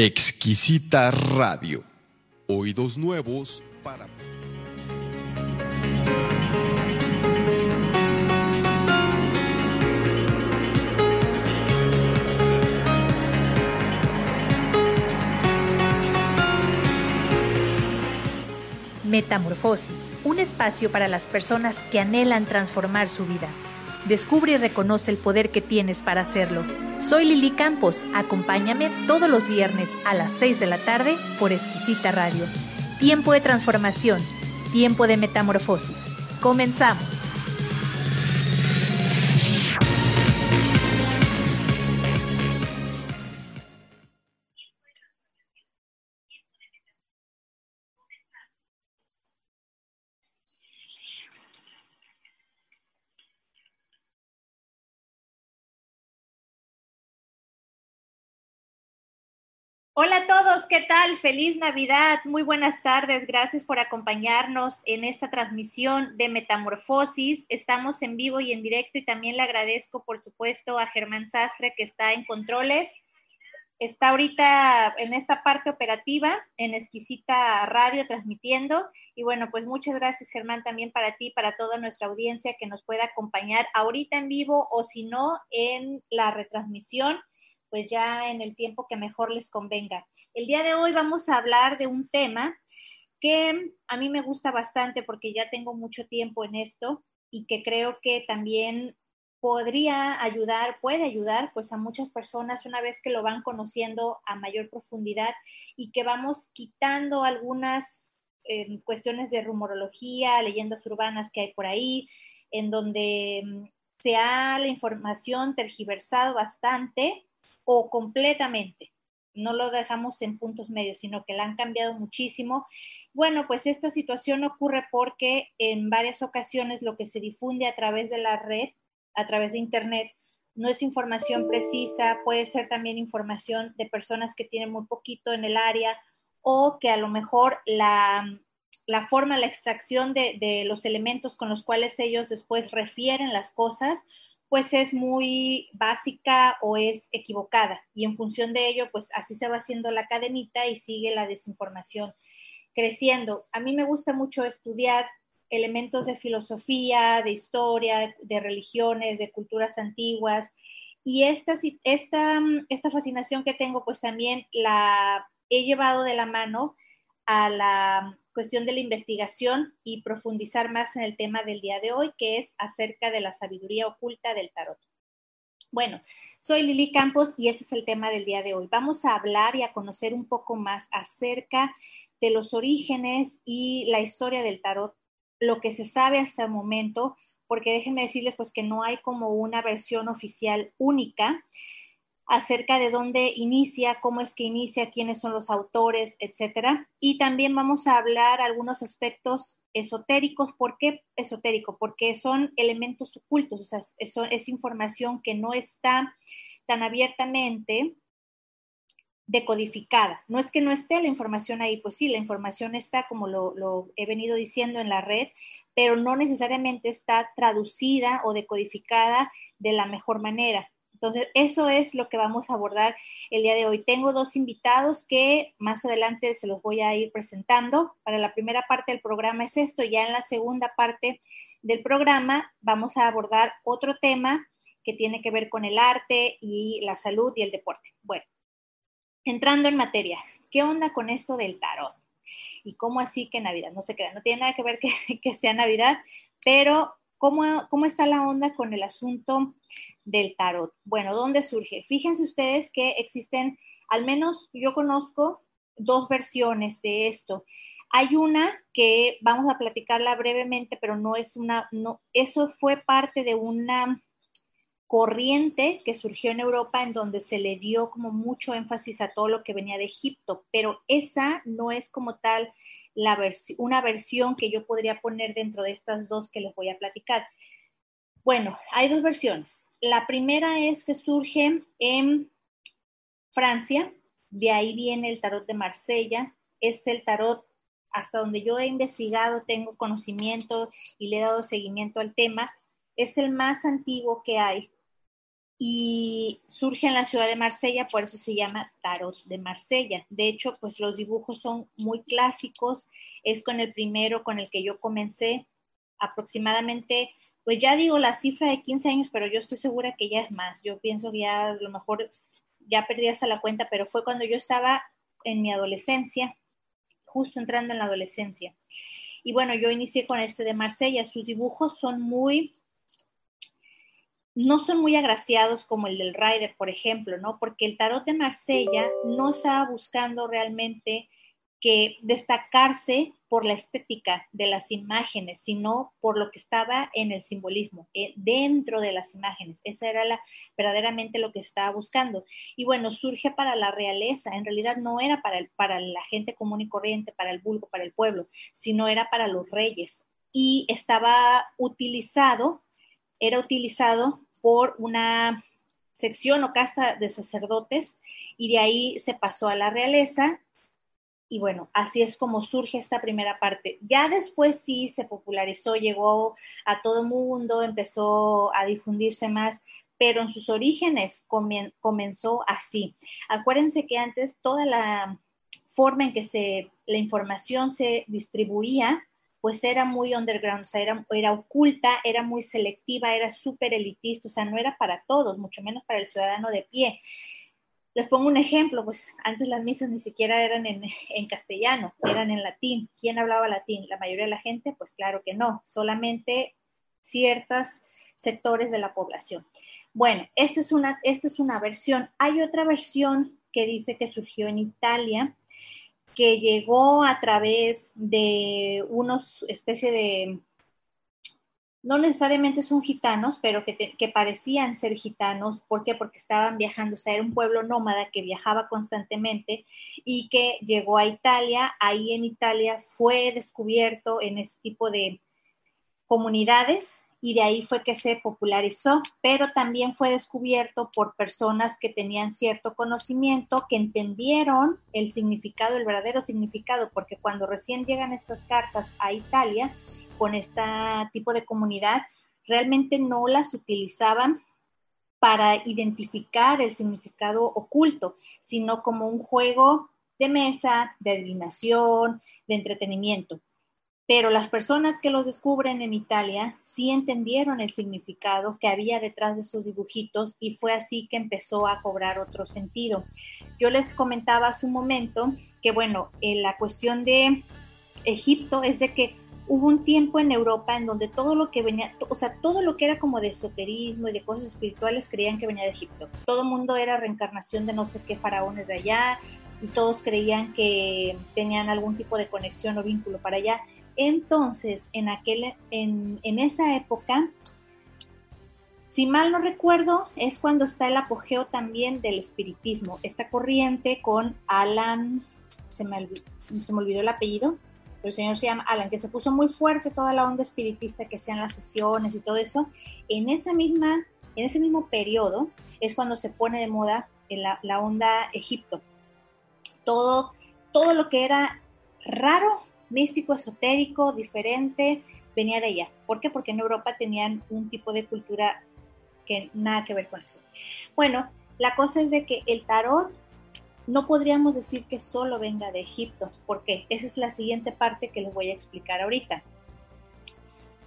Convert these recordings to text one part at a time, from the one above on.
Exquisita Radio. Oídos nuevos para... Metamorfosis, un espacio para las personas que anhelan transformar su vida. Descubre y reconoce el poder que tienes para hacerlo. Soy Lili Campos, acompáñame todos los viernes a las 6 de la tarde por Exquisita Radio. Tiempo de transformación, tiempo de metamorfosis. Comenzamos. Hola a todos, ¿qué tal? Feliz Navidad, muy buenas tardes, gracias por acompañarnos en esta transmisión de Metamorfosis. Estamos en vivo y en directo y también le agradezco, por supuesto, a Germán Sastre que está en controles. Está ahorita en esta parte operativa, en Exquisita Radio, transmitiendo. Y bueno, pues muchas gracias, Germán, también para ti, para toda nuestra audiencia que nos pueda acompañar ahorita en vivo o si no, en la retransmisión pues ya en el tiempo que mejor les convenga. El día de hoy vamos a hablar de un tema que a mí me gusta bastante porque ya tengo mucho tiempo en esto y que creo que también podría ayudar, puede ayudar pues a muchas personas una vez que lo van conociendo a mayor profundidad y que vamos quitando algunas eh, cuestiones de rumorología, leyendas urbanas que hay por ahí, en donde mm, se ha la información tergiversado bastante o completamente. No lo dejamos en puntos medios, sino que la han cambiado muchísimo. Bueno, pues esta situación ocurre porque en varias ocasiones lo que se difunde a través de la red, a través de Internet, no es información precisa, puede ser también información de personas que tienen muy poquito en el área o que a lo mejor la, la forma, la extracción de, de, los elementos con los cuales ellos después refieren las cosas, pues es muy básica o es equivocada. Y en función de ello, pues así se va haciendo la cadenita y sigue la desinformación creciendo. A mí me gusta mucho estudiar elementos de filosofía, de historia, de religiones, de culturas antiguas. Y esta, esta, esta fascinación que tengo, pues también la he llevado de la mano a la cuestión de la investigación y profundizar más en el tema del día de hoy, que es acerca de la sabiduría oculta del tarot. Bueno, soy Lili Campos y este es el tema del día de hoy. Vamos a hablar y a conocer un poco más acerca de los orígenes y la historia del tarot, lo que se sabe hasta el momento, porque déjenme decirles pues que no hay como una versión oficial única acerca de dónde inicia, cómo es que inicia, quiénes son los autores, etcétera. Y también vamos a hablar algunos aspectos esotéricos. ¿Por qué esotérico? Porque son elementos ocultos, o sea, es información que no está tan abiertamente decodificada. No es que no esté la información ahí, pues sí, la información está, como lo, lo, he venido diciendo en la red, pero no necesariamente está traducida o decodificada de la mejor manera. Entonces, eso es lo que vamos a abordar el día de hoy. Tengo dos invitados que más adelante se los voy a ir presentando. Para la primera parte del programa es esto, ya en la segunda parte del programa vamos a abordar otro tema que tiene que ver con el arte y la salud y el deporte. Bueno, entrando en materia, ¿qué onda con esto del tarot? ¿Y cómo así que Navidad? No se crea, no tiene nada que ver que, que sea Navidad, pero ¿Cómo, está la onda con el asunto del tarot? Bueno, ¿dónde surge? Fíjense ustedes que existen, al menos yo conozco dos versiones de esto. Hay una que vamos a platicarla brevemente, pero no es una, no, eso fue parte de una corriente que surgió en Europa en donde se le dio como mucho énfasis a todo lo que venía de Egipto, pero esa no es como tal una versión que yo podría poner dentro de estas dos que les voy a platicar. Bueno, hay dos versiones. La primera es que surge en Francia, de ahí viene el tarot de Marsella, es el tarot hasta donde yo he investigado, tengo conocimiento y le he dado seguimiento al tema, es el más antiguo que hay. Y surge en la ciudad de Marsella, por eso se llama Tarot de Marsella. De hecho, pues los dibujos son muy clásicos, es con el primero con el que yo comencé aproximadamente, pues ya digo la cifra de 15 años, pero yo estoy segura que ya es más. Yo pienso que ya a lo mejor ya perdí hasta la cuenta, pero fue cuando yo estaba en mi adolescencia, justo entrando en la adolescencia. Y bueno, yo inicié con este de Marsella. Sus dibujos son muy no son muy agraciados como el del Rider, por ejemplo, ¿no? Porque el tarot de Marsella no estaba buscando realmente que destacarse por la estética de las imágenes, sino por lo que estaba en el simbolismo, eh, dentro de las imágenes. Esa era la, verdaderamente lo que estaba buscando. Y bueno, surge para la realeza, en realidad no era para, para la gente común y corriente, para el vulgo, para el pueblo, sino era para los reyes. Y estaba utilizado, era utilizado por una sección o casta de sacerdotes y de ahí se pasó a la realeza y bueno, así es como surge esta primera parte. Ya después sí se popularizó, llegó a todo mundo, empezó a difundirse más, pero en sus orígenes comenzó así. Acuérdense que antes toda la forma en que se, la información se distribuía pues era muy underground, o sea, era, era oculta, era muy selectiva, era súper elitista, o sea, no era para todos, mucho menos para el ciudadano de pie. Les pongo un ejemplo, pues antes las misas ni siquiera eran en, en, castellano, eran en latín. ¿Quién hablaba latín? ¿La mayoría de la gente? Pues claro que no, solamente ciertos sectores de la población. Bueno, esta es una, esta es una versión. Hay otra versión que dice que surgió en Italia, que llegó a través de unos especie de, no necesariamente son gitanos, pero que, que, parecían ser gitanos. ¿Por qué? Porque estaban viajando, o sea, era un pueblo nómada que viajaba constantemente y que llegó a Italia. Ahí en Italia fue descubierto en este tipo de comunidades y de ahí fue que se popularizó, pero también fue descubierto por personas que tenían cierto conocimiento, que entendieron el significado, el verdadero significado, porque cuando recién llegan estas cartas a Italia con este tipo de comunidad, realmente no las utilizaban para identificar el significado oculto, sino como un juego de mesa, de adivinación, de entretenimiento pero las personas que los descubren en Italia sí entendieron el significado que había detrás de sus dibujitos y fue así que empezó a cobrar otro sentido. Yo les comentaba hace un momento que, bueno, en la cuestión de Egipto es de que hubo un tiempo en Europa en donde todo lo que venía, o sea, todo lo que era como de esoterismo y de cosas espirituales creían que venía de Egipto. Todo el mundo era reencarnación de no sé qué faraones de allá y todos creían que tenían algún tipo de conexión o vínculo para allá. Entonces, en, aquel, en, esa época, si mal no recuerdo, es cuando está el apogeo también del espiritismo, esta corriente con Alan, se me, se me olvidó el apellido, pero el señor se llama Alan, que se puso muy fuerte toda la onda espiritista que sean las sesiones y todo eso. En esa misma, en ese mismo periodo es cuando se pone de moda la, la onda Egipto. Todo, todo lo que era raro místico, esotérico, diferente, venía de allá. ¿Por qué? Porque en Europa tenían un tipo de cultura que nada que ver con eso. Bueno, la cosa es de que el tarot no podríamos decir que solo venga de Egipto. ¿Por qué? Esa es la siguiente parte que les voy a explicar ahorita.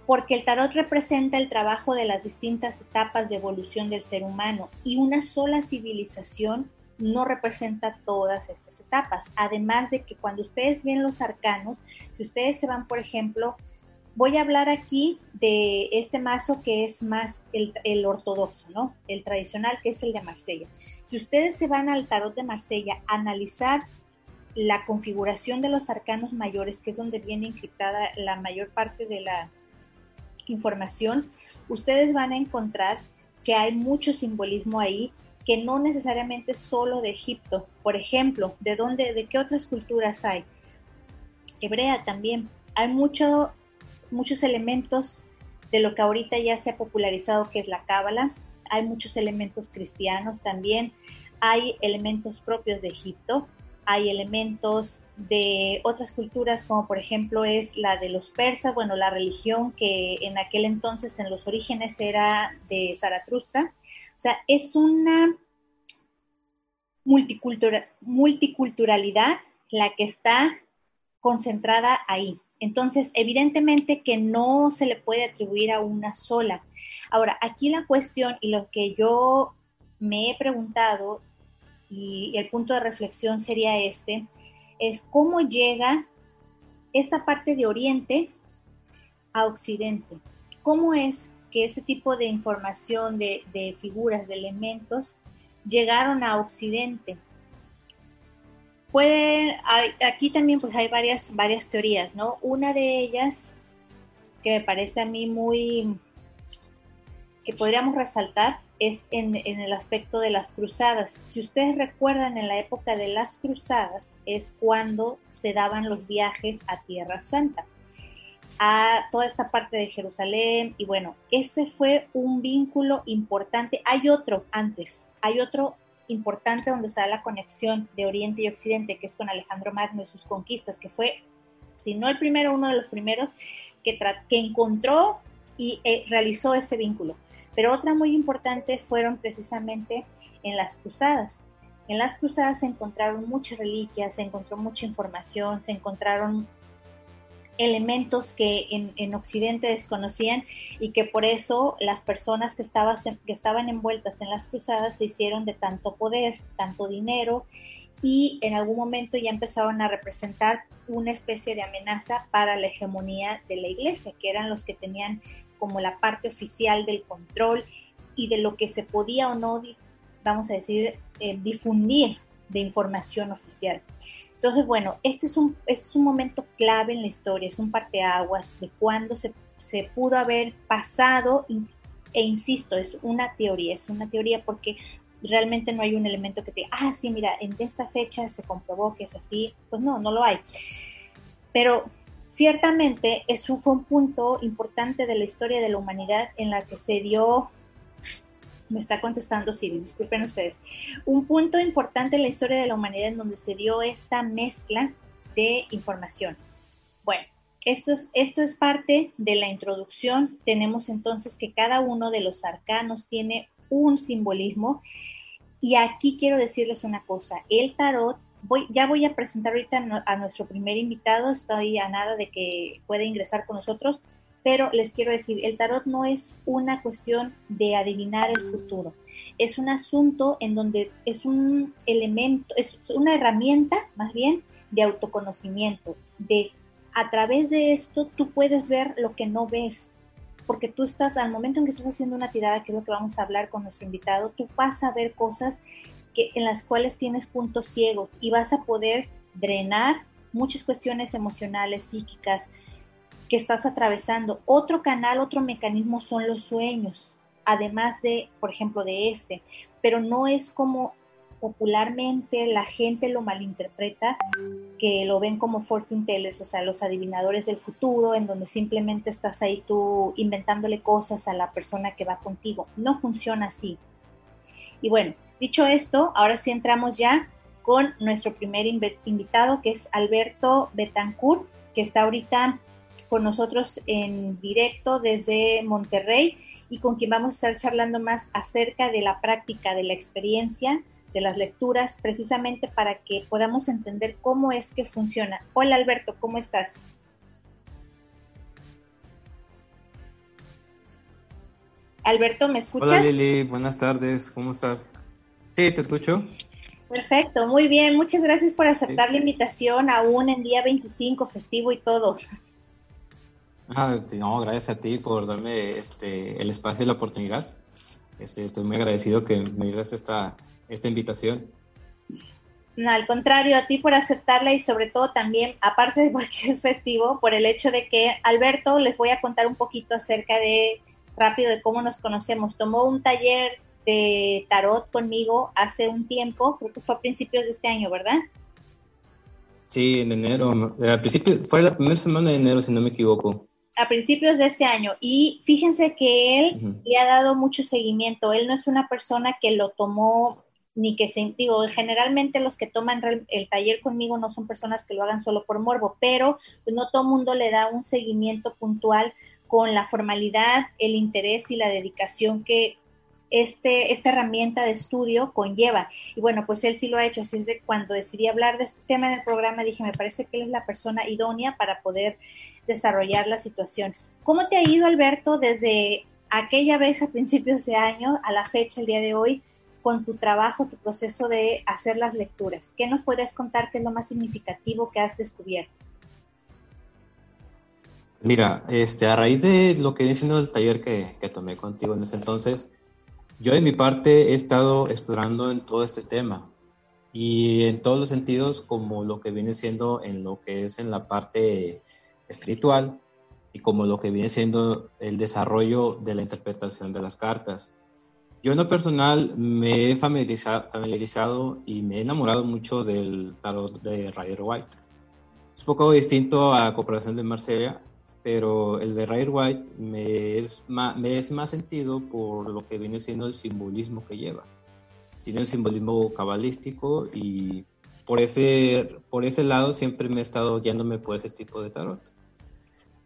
Porque el tarot representa el trabajo de las distintas etapas de evolución del ser humano y una sola civilización no representa todas estas etapas. Además de que cuando ustedes ven los arcanos, si ustedes se van, por ejemplo, voy a hablar aquí de este mazo que es más el, ortodoxo, ¿no? El tradicional, que es el de Marsella. Si ustedes se van al tarot de Marsella a analizar la configuración de los arcanos mayores, que es donde viene encriptada la mayor parte de la información, ustedes van a encontrar que hay mucho simbolismo ahí que no necesariamente solo de Egipto. Por ejemplo, ¿de dónde, de qué otras culturas hay? Hebrea también. Hay mucho, muchos elementos de lo que ahorita ya se ha popularizado, que es la cábala. Hay muchos elementos cristianos también. Hay elementos propios de Egipto. Hay elementos de otras culturas, como por ejemplo es la de los persas, bueno, la religión que en aquel entonces, en los orígenes, era de Zaratustra sea, es una multiculturalidad la que está concentrada ahí. Entonces, evidentemente que no se le puede atribuir a una sola. Ahora, aquí la cuestión y lo que yo me he preguntado y el punto de reflexión sería este, es cómo llega esta parte de Oriente a Occidente. ¿Cómo es que este tipo de información, de, figuras, de elementos, llegaron a Occidente? Pueden, aquí también pues hay varias, varias teorías, ¿no? Una de ellas que me parece a mí muy, que podríamos resaltar, es en, en, el aspecto de las cruzadas. Si ustedes recuerdan, en la época de las cruzadas es cuando se daban los viajes a Tierra Santa, a toda esta parte de Jerusalén, y bueno, ese fue un vínculo importante. Hay otro antes, hay otro importante donde se da la conexión de Oriente y Occidente, que es con Alejandro Magno y sus conquistas, que fue, si no el primero, uno de los primeros que, que encontró y eh, realizó ese vínculo. Pero otra muy importante fueron precisamente en las cruzadas. En las cruzadas se encontraron muchas reliquias, se encontró mucha información, se encontraron elementos que en, Occidente desconocían y que por eso las personas que, que estaban envueltas en las cruzadas se hicieron de tanto poder, tanto dinero y en algún momento ya empezaron a representar una especie de amenaza para la hegemonía de la iglesia, que eran los que tenían como la parte oficial del control y de lo que se podía o no, vamos a decir, eh, difundir de información oficial. Entonces, bueno, este es un, este es un momento clave en la historia, es un parteaguas de cuándo se, se pudo haber pasado, e insisto, es una teoría, es una teoría porque realmente no hay un elemento que te diga, ah, sí, mira, en esta fecha se comprobó que es así, pues no, no lo hay. Pero ciertamente eso fue un punto importante de la historia de la humanidad en la que se dio me está contestando Siri, disculpen ustedes. Un punto importante en la historia de la humanidad en donde se dio esta mezcla de informaciones. Bueno, esto es, esto es parte de la introducción. Tenemos entonces que cada uno de los arcanos tiene un simbolismo. Y aquí quiero decirles una cosa, el tarot, voy, ya voy a presentar ahorita a nuestro primer invitado, estoy a nada de que pueda ingresar con nosotros, pero les quiero decir, el tarot no es una cuestión de adivinar el futuro, es un asunto en donde es un elemento, es una herramienta más bien de autoconocimiento, de a través de esto tú puedes ver lo que no ves, porque tú estás, al momento en que estás haciendo una tirada, que es lo que vamos a hablar con nuestro invitado, tú vas a ver cosas que, en las cuales tienes puntos ciegos y vas a poder drenar muchas cuestiones emocionales, psíquicas, que estás atravesando. Otro canal, otro mecanismo son los sueños, además de, por ejemplo, de este, pero no es como popularmente la gente lo malinterpreta, que lo ven como fortune tellers, o sea, los adivinadores del futuro, en donde simplemente estás ahí tú inventándole cosas a la persona que va contigo. No funciona así. Y bueno, dicho esto, ahora sí entramos ya con nuestro primer invitado, que es Alberto Betancourt, que está ahorita con nosotros en directo desde Monterrey y con quien vamos a estar charlando más acerca de la práctica, de la experiencia, de las lecturas, precisamente para que podamos entender cómo es que funciona. Hola Alberto, ¿cómo estás? Alberto, ¿me escuchas? Hola Lili, buenas tardes, ¿cómo estás? Sí, te escucho. Perfecto, muy bien, muchas gracias por aceptar la invitación aún en día 25, festivo y todo. Ah, este, no, gracias a ti por darme este, el espacio y la oportunidad. Este, estoy muy agradecido que me dieras esta, esta invitación. No, al contrario, a ti por aceptarla y sobre todo también, aparte de porque es festivo, por el hecho de que Alberto, les voy a contar un poquito acerca de, rápido, de cómo nos conocemos. Tomó un taller de tarot conmigo hace un tiempo, creo que fue a principios de este año, ¿verdad? Sí, en enero, al principio, fue la primera semana de enero, si no me equivoco a principios de este año y fíjense que él le ha dado mucho seguimiento. Él no es una persona que lo tomó ni que se, digo, generalmente los que toman el taller conmigo no son personas que lo hagan solo por morbo, pero pues, no todo mundo le da un seguimiento puntual con la formalidad, el interés y la dedicación que este, esta herramienta de estudio conlleva. Y bueno, pues él sí lo ha hecho, así es de cuando decidí hablar de este tema en el programa, dije, me parece que él es la persona idónea para poder desarrollar la situación. ¿Cómo te ha ido, Alberto, desde aquella vez a principios de año a la fecha, el día de hoy, con tu trabajo, tu proceso de hacer las lecturas? ¿Qué nos podrías contar que es lo más significativo que has descubierto? Mira, este, a raíz de lo que viene siendo el taller que, que tomé contigo en ese entonces, yo de mi parte he estado explorando en todo este tema y en todos los sentidos como lo que viene siendo en lo que es en la parte espiritual y como lo que viene siendo el desarrollo de la interpretación de las cartas. Yo en lo personal me he familiarizado, familiarizado y me he enamorado mucho del tarot de Rider White. Es un poco distinto a la cooperación de Marsella, pero el de Rider White me es, más, me es más sentido por lo que viene siendo el simbolismo que lleva. Tiene un simbolismo cabalístico y por ese, por ese lado siempre me he estado guiándome por ese tipo de tarot.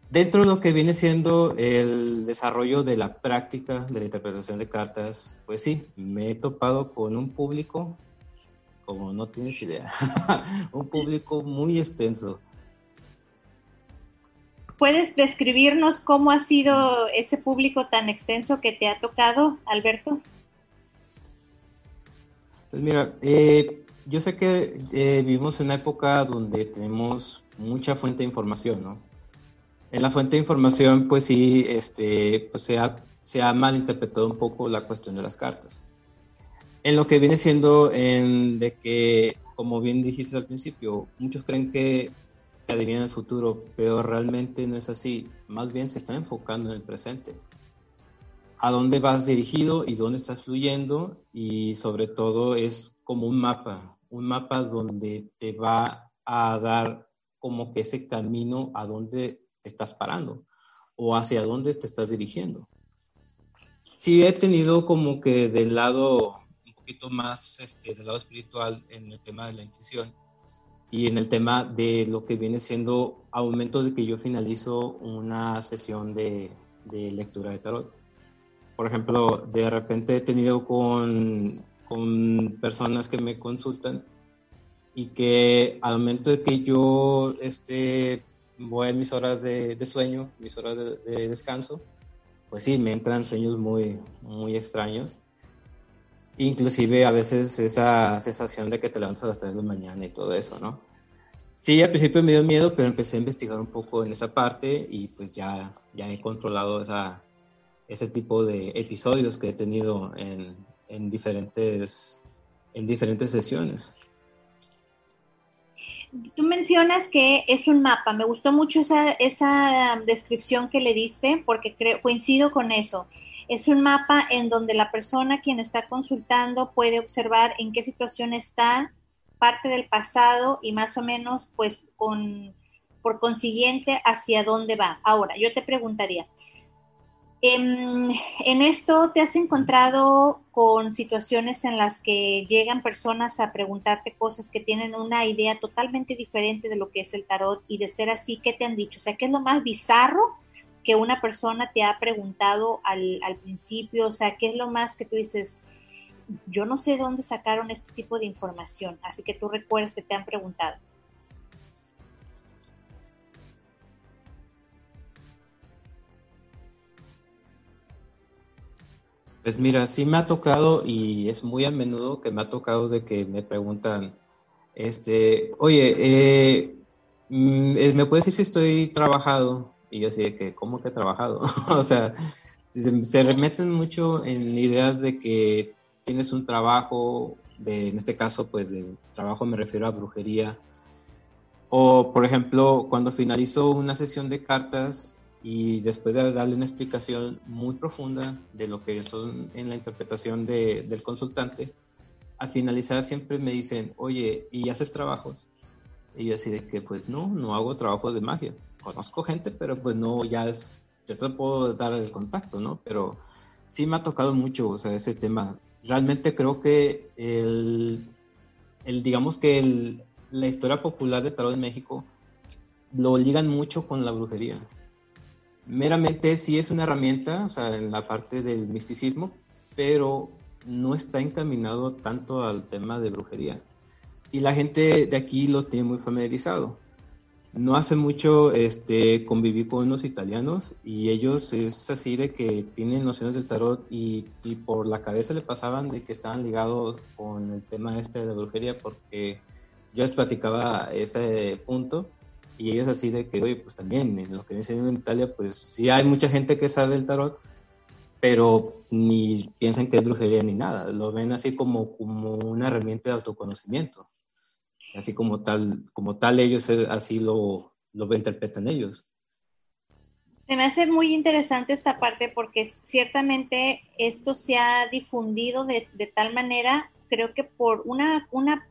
Dentro de lo que viene siendo el desarrollo de la práctica de la interpretación de cartas, pues sí, me he topado con un público, como no tienes idea, un público muy extenso ¿Puedes describirnos cómo ha sido ese público tan extenso que te ha tocado, Alberto? Pues mira, eh, yo sé que eh, vivimos en una época donde tenemos mucha fuente de información, ¿no? En la fuente de información, pues sí, este, pues se ha, se ha malinterpretado un poco la cuestión de las cartas. En lo que viene siendo en de que, como bien dijiste al principio, muchos creen que que adivinan el futuro, pero realmente no es así. Más bien se están enfocando en el presente. A dónde vas dirigido y dónde estás fluyendo y sobre todo es como un mapa, un mapa donde te va a dar como que ese camino a dónde te estás parando o hacia dónde te estás dirigiendo. Sí he tenido como que del lado un poquito más este, del lado espiritual en el tema de la intuición y en el tema de lo que viene siendo a momentos de que yo finalizo una sesión de, de lectura de tarot. Por ejemplo, de repente he tenido con, con, personas que me consultan y que al momento de que yo este, voy a mis horas de, de sueño, mis horas de, de, descanso, pues sí, me entran sueños muy, muy extraños Inclusive a veces esa sensación de que te levantas a las 3 de la mañana y todo eso, ¿no? Sí, al principio me dio miedo, pero empecé a investigar un poco en esa parte y pues ya, ya he controlado esa, ese tipo de episodios que he tenido en, en, diferentes, en diferentes sesiones. Tú mencionas que es un mapa. Me gustó mucho esa, esa descripción que le diste porque creo, coincido con eso. Es un mapa en donde la persona quien está consultando puede observar en qué situación está, parte del pasado y más o menos, pues, con, por consiguiente, hacia dónde va. Ahora, yo te preguntaría, en, em, en, esto te has encontrado con situaciones en las que llegan personas a preguntarte cosas que tienen una idea totalmente diferente de lo que es el tarot y de ser así, ¿qué te han dicho? O sea, ¿qué es lo más bizarro que una persona te ha preguntado al, al principio? O sea, ¿qué es lo más que tú dices? Yo no sé de dónde sacaron este tipo de información, así que tú recuerdas que te han preguntado. Pues mira, sí me ha tocado y es muy a menudo que me ha tocado de que me preguntan, este, oye, eh, mm, ¿me puedes decir si estoy trabajado? Y yo así de que, ¿cómo que he trabajado? o sea, se, remeten mucho en ideas de que tienes un trabajo, de, en este caso, pues de trabajo me refiero a brujería. O, por ejemplo, cuando finalizo una sesión de cartas y después de darle una explicación muy profunda de lo que son en la interpretación de, del consultante, al finalizar siempre me dicen, oye, ¿y haces trabajos? Y yo así de que, pues no, no hago trabajos de magia conozco gente, pero pues no, ya es, yo te puedo dar el contacto, ¿no? Pero sí me ha tocado mucho, o sea, ese tema. Realmente creo que el, digamos que el, la historia popular de Tarot de México lo ligan mucho con la brujería. Meramente sí es una herramienta, o sea, en la parte del misticismo, pero no está encaminado tanto al tema de brujería. Y la gente de aquí lo tiene muy familiarizado. No hace mucho este, conviví con unos italianos y ellos es así de que tienen nociones del tarot y, y, por la cabeza le pasaban de que estaban ligados con el tema este de la brujería porque yo les platicaba ese punto y ellos así de que, oye, pues también en lo que dicen en Italia, pues sí hay mucha gente que sabe el tarot, pero ni piensan que es brujería ni nada, lo ven así como, como una herramienta de autoconocimiento, así como tal, como tal ellos así lo, lo interpretan ellos. Se me hace muy interesante esta parte porque ciertamente esto se ha difundido de, de tal manera, creo que por una, una,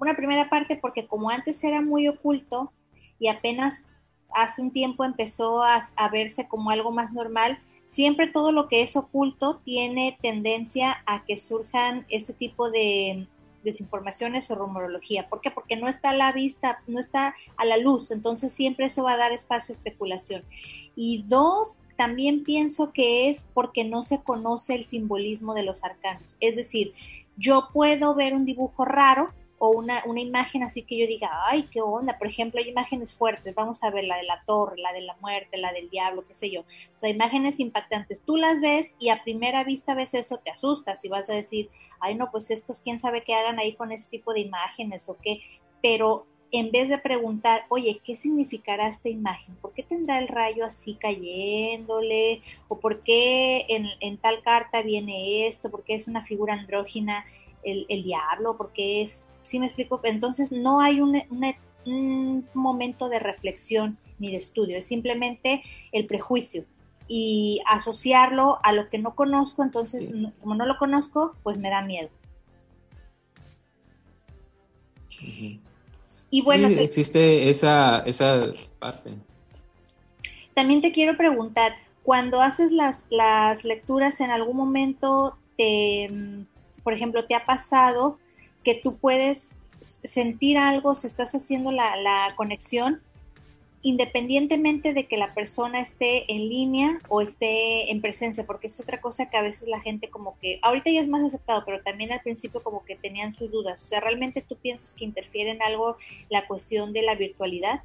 una primera parte, porque como antes era muy oculto y apenas hace un tiempo empezó a, a verse como algo más normal, siempre todo lo que es oculto tiene tendencia a que surjan este tipo de desinformaciones o rumorología. ¿Por qué? Porque no está a la vista, no está a la luz, entonces siempre eso va a dar espacio a especulación. Y dos, también pienso que es porque no se conoce el simbolismo de los arcanos. Es decir, yo puedo ver un dibujo raro, o una, una imagen así que yo diga, ay, qué onda, por ejemplo, hay imágenes fuertes, vamos a ver la de la torre, la de la muerte, la del diablo, qué sé yo, o sea, imágenes impactantes, tú las ves y a primera vista ves eso, te asustas y vas a decir, ay, no, pues estos, quién sabe qué hagan ahí con ese tipo de imágenes o qué, pero en vez de preguntar, oye, ¿qué significará esta imagen? ¿Por qué tendrá el rayo así cayéndole? ¿O por qué en, en tal carta viene esto? ¿Por qué es una figura andrógina? El, diablo, porque es, si me explico, entonces no hay un, momento de reflexión ni de estudio, es simplemente el prejuicio y asociarlo a lo que no conozco, entonces como no lo conozco, pues me da miedo. Y bueno, existe esa, esa parte. También te quiero preguntar, cuando haces las, las lecturas, en algún momento te, por ejemplo, te ha pasado que tú puedes sentir algo, si estás haciendo la, conexión, independientemente de que la persona esté en línea o esté en presencia, porque es otra cosa que a veces la gente como que, ahorita ya es más aceptado, pero también al principio como que tenían sus dudas. O sea, ¿realmente tú piensas que interfiere en algo la cuestión de la virtualidad?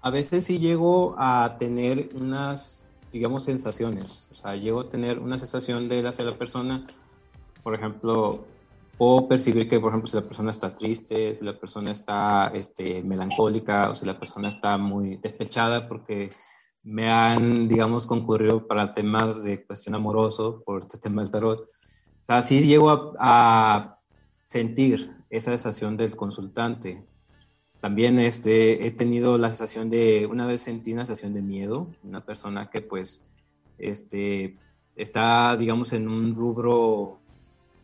A veces sí llego a tener unas digamos, sensaciones. O sea, llego a tener una sensación de hacia la persona, por ejemplo, puedo percibir que, por ejemplo, si la persona está triste, si la persona está este, melancólica o si la persona está muy despechada porque me han, digamos, concurrido para temas de cuestión amoroso por este tema del tarot. O sea, sí llego a, a sentir esa sensación del consultante. También este, he tenido la sensación de, una vez sentí una sensación de miedo, una persona que pues este, está, digamos, en un rubro,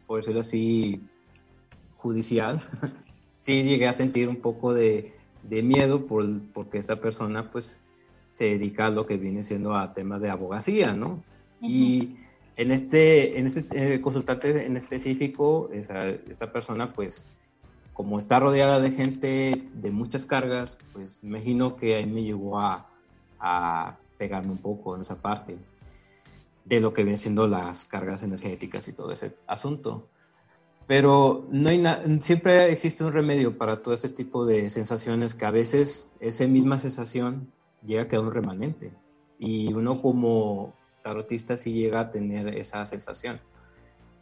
por decirlo así, judicial. sí llegué a sentir un poco de, de miedo por, porque esta persona pues se dedica a lo que viene siendo a temas de abogacía, ¿no? Y en este, en este eh, consultante en específico, esa, esta persona pues como está rodeada de gente de muchas cargas, pues imagino que ahí me llegó a, a pegarme un poco en esa parte de lo que vienen siendo las cargas energéticas y todo ese asunto. Pero no hay siempre existe un remedio para todo este tipo de sensaciones que a veces esa misma sensación llega a quedar un remanente. Y uno como tarotista sí llega a tener esa sensación.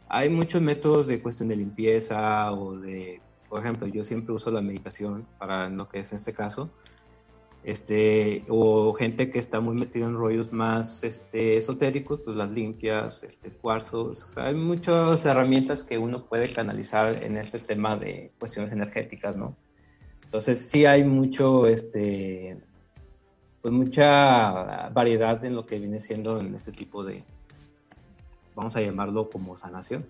Hay muchos métodos de cuestión de limpieza o de por ejemplo, yo siempre uso la meditación para lo que es este caso. Este, o gente que está muy metida en rollos más este, esotéricos, pues las limpias, este, cuarzos, hay muchas herramientas que uno puede canalizar en este tema de cuestiones energéticas, ¿no? Entonces sí hay mucho, este, pues mucha variedad en lo que viene siendo en este tipo de, vamos a llamarlo como sanación.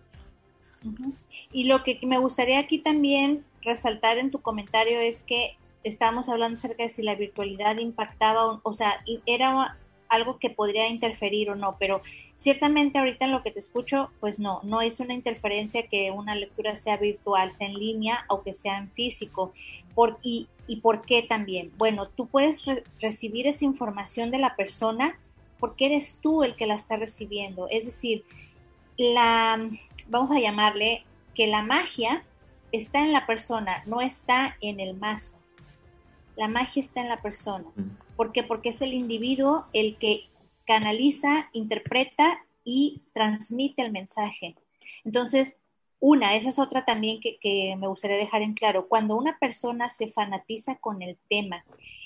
Y lo que me gustaría aquí también resaltar en tu comentario es que estábamos hablando acerca de si la virtualidad impactaba, o, sea, era algo que podría interferir o no, pero ciertamente ahorita en lo que te escucho, pues no, no es una interferencia que una lectura sea virtual, sea en línea o que sea en físico. Por, y, ¿Y por qué también? Bueno, tú puedes recibir esa información de la persona porque eres tú el que la está recibiendo. Es decir, la, vamos a llamarle que la magia está en la persona, no está en el mazo. La magia está en la persona. ¿Por qué? Porque es el individuo el que canaliza, interpreta y transmite el mensaje. Entonces, una, esa es otra también que, que, me gustaría dejar en claro. Cuando una persona se fanatiza con el tema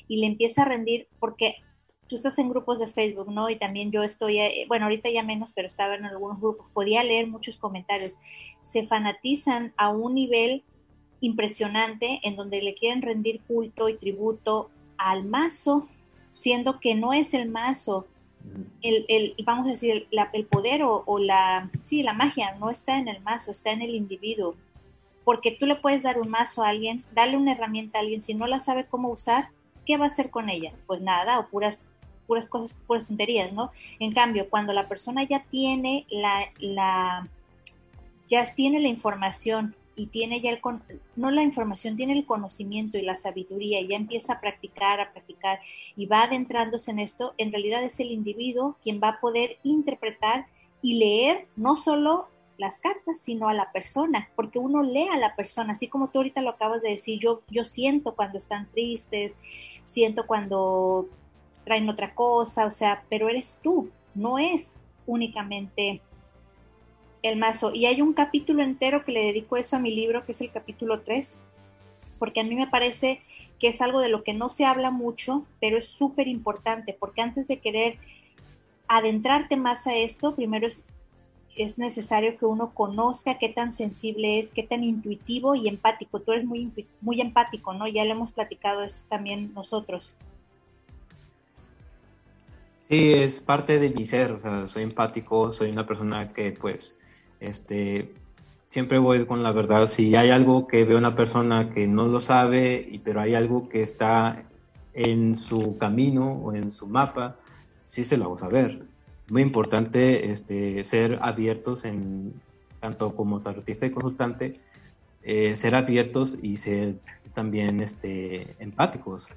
y le empieza a rendir, porque tú estás en grupos de Facebook, ¿no? Y también yo estoy, eh, bueno, ahorita ya menos, pero estaba en algunos grupos, podía leer muchos comentarios. Se fanatizan a un nivel impresionante en donde le quieren rendir culto y tributo al mazo, siendo que no es el mazo. El, el vamos a decir, el, el poder o, o, la, sí, la magia no está en el mazo, está en el individuo. Porque tú le puedes dar un mazo a alguien, darle una herramienta a alguien, si no la sabe cómo usar, ¿qué va a hacer con ella? Pues nada, o puras puras cosas, puras tonterías, ¿no? En cambio, cuando la persona ya tiene la, la ya tiene la información y tiene ya el, no la información, tiene el conocimiento y la sabiduría y ya empieza a practicar, a practicar y va adentrándose en esto, en realidad es el individuo quien va a poder interpretar y leer no solo las cartas, sino a la persona, porque uno lee a la persona, así como tú ahorita lo acabas de decir, yo, yo siento cuando están tristes, siento cuando traen otra cosa, o sea, pero eres tú, no es únicamente el mazo. Y hay un capítulo entero que le dedico eso a mi libro, que es el capítulo 3, porque a mí me parece que es algo de lo que no se habla mucho, pero es súper importante, porque antes de querer adentrarte más a esto, primero es, es necesario que uno conozca qué tan sensible es, qué tan intuitivo y empático. Tú eres muy, muy empático, ¿no? Ya le hemos platicado eso también nosotros. Sí, es parte de mi ser, o sea, soy empático, soy una persona que pues, este, siempre voy con la verdad. Si hay algo que veo una persona que no lo sabe, y, pero hay algo que está en su camino o en su mapa, sí se lo hago saber. Muy importante este, ser abiertos en, tanto como artista y consultante, eh, ser abiertos y ser también este, empáticos.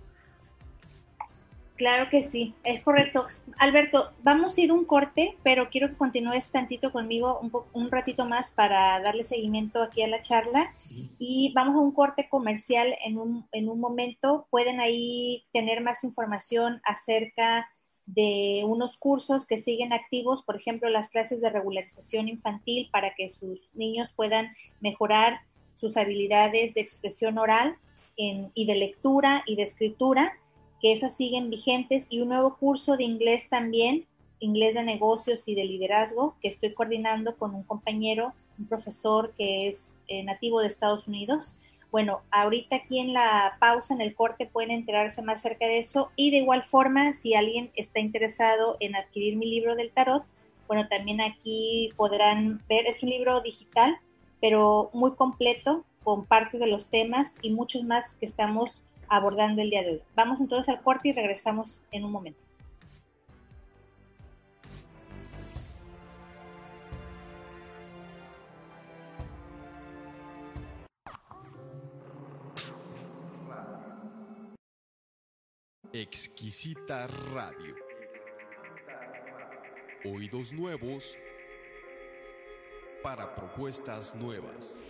Claro que sí, es correcto. Alberto, vamos a ir un corte, pero quiero que continúes tantito conmigo un, un ratito más para darle seguimiento aquí a la charla. Y vamos a un corte comercial en un, en un momento. Pueden ahí tener más información acerca de unos cursos que siguen activos, por ejemplo, las clases de regularización infantil para que sus niños puedan mejorar sus habilidades de expresión oral en, y de lectura y de escritura que esas siguen vigentes y un nuevo curso de inglés también, inglés de negocios y de liderazgo, que estoy coordinando con un compañero, un profesor que es eh, nativo de Estados Unidos. Bueno, ahorita aquí en la pausa, en el corte, pueden enterarse más acerca de eso y de igual forma, si alguien está interesado en adquirir mi libro del tarot, bueno, también aquí podrán ver, es un libro digital, pero muy completo, con parte de los temas y muchos más que estamos abordando el día de hoy. Vamos entonces al corte y regresamos en un momento. Exquisita Radio. Oídos nuevos para propuestas nuevas.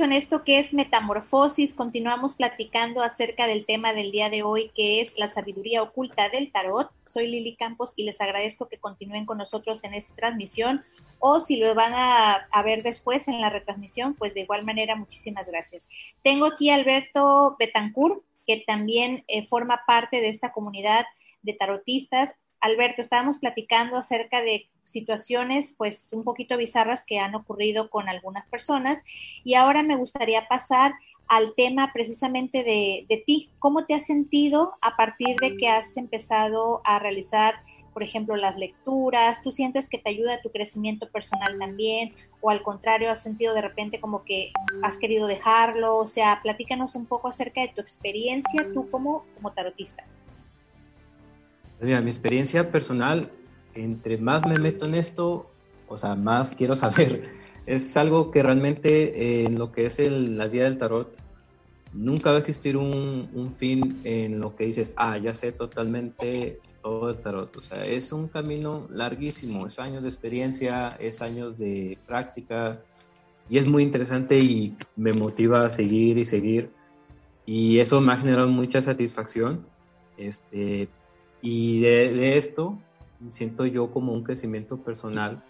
En esto que es metamorfosis. Continuamos platicando acerca del tema del día de hoy, que es la sabiduría oculta del tarot. Soy Lili Campos y les agradezco que continúen con nosotros en esta transmisión o si lo van a, ver después en la retransmisión, pues de igual manera, muchísimas gracias. Tengo aquí a Alberto Betancourt, que también eh, forma parte de esta comunidad de tarotistas. Alberto, estábamos platicando acerca de situaciones pues un poquito bizarras que han ocurrido con algunas personas y ahora me gustaría pasar al tema precisamente de, de ti. ¿Cómo te has sentido a partir de que has empezado a realizar, por ejemplo, las lecturas? ¿Tú sientes que te ayuda a tu crecimiento personal también? ¿O al contrario, has sentido de repente como que has querido dejarlo? O sea, platícanos un poco acerca de tu experiencia tú como, como tarotista. Mira, mi experiencia personal, entre más me meto en esto, o sea, más quiero saber. Es algo que realmente eh, en lo que es la vida del tarot, nunca va a existir un, fin en lo que dices, ah, ya sé totalmente todo el tarot. O sea, es un camino larguísimo, es años de experiencia, es años de práctica y es muy interesante y me motiva a seguir y seguir. Y eso me ha generado mucha satisfacción. Este, y de, esto siento yo como un crecimiento personal,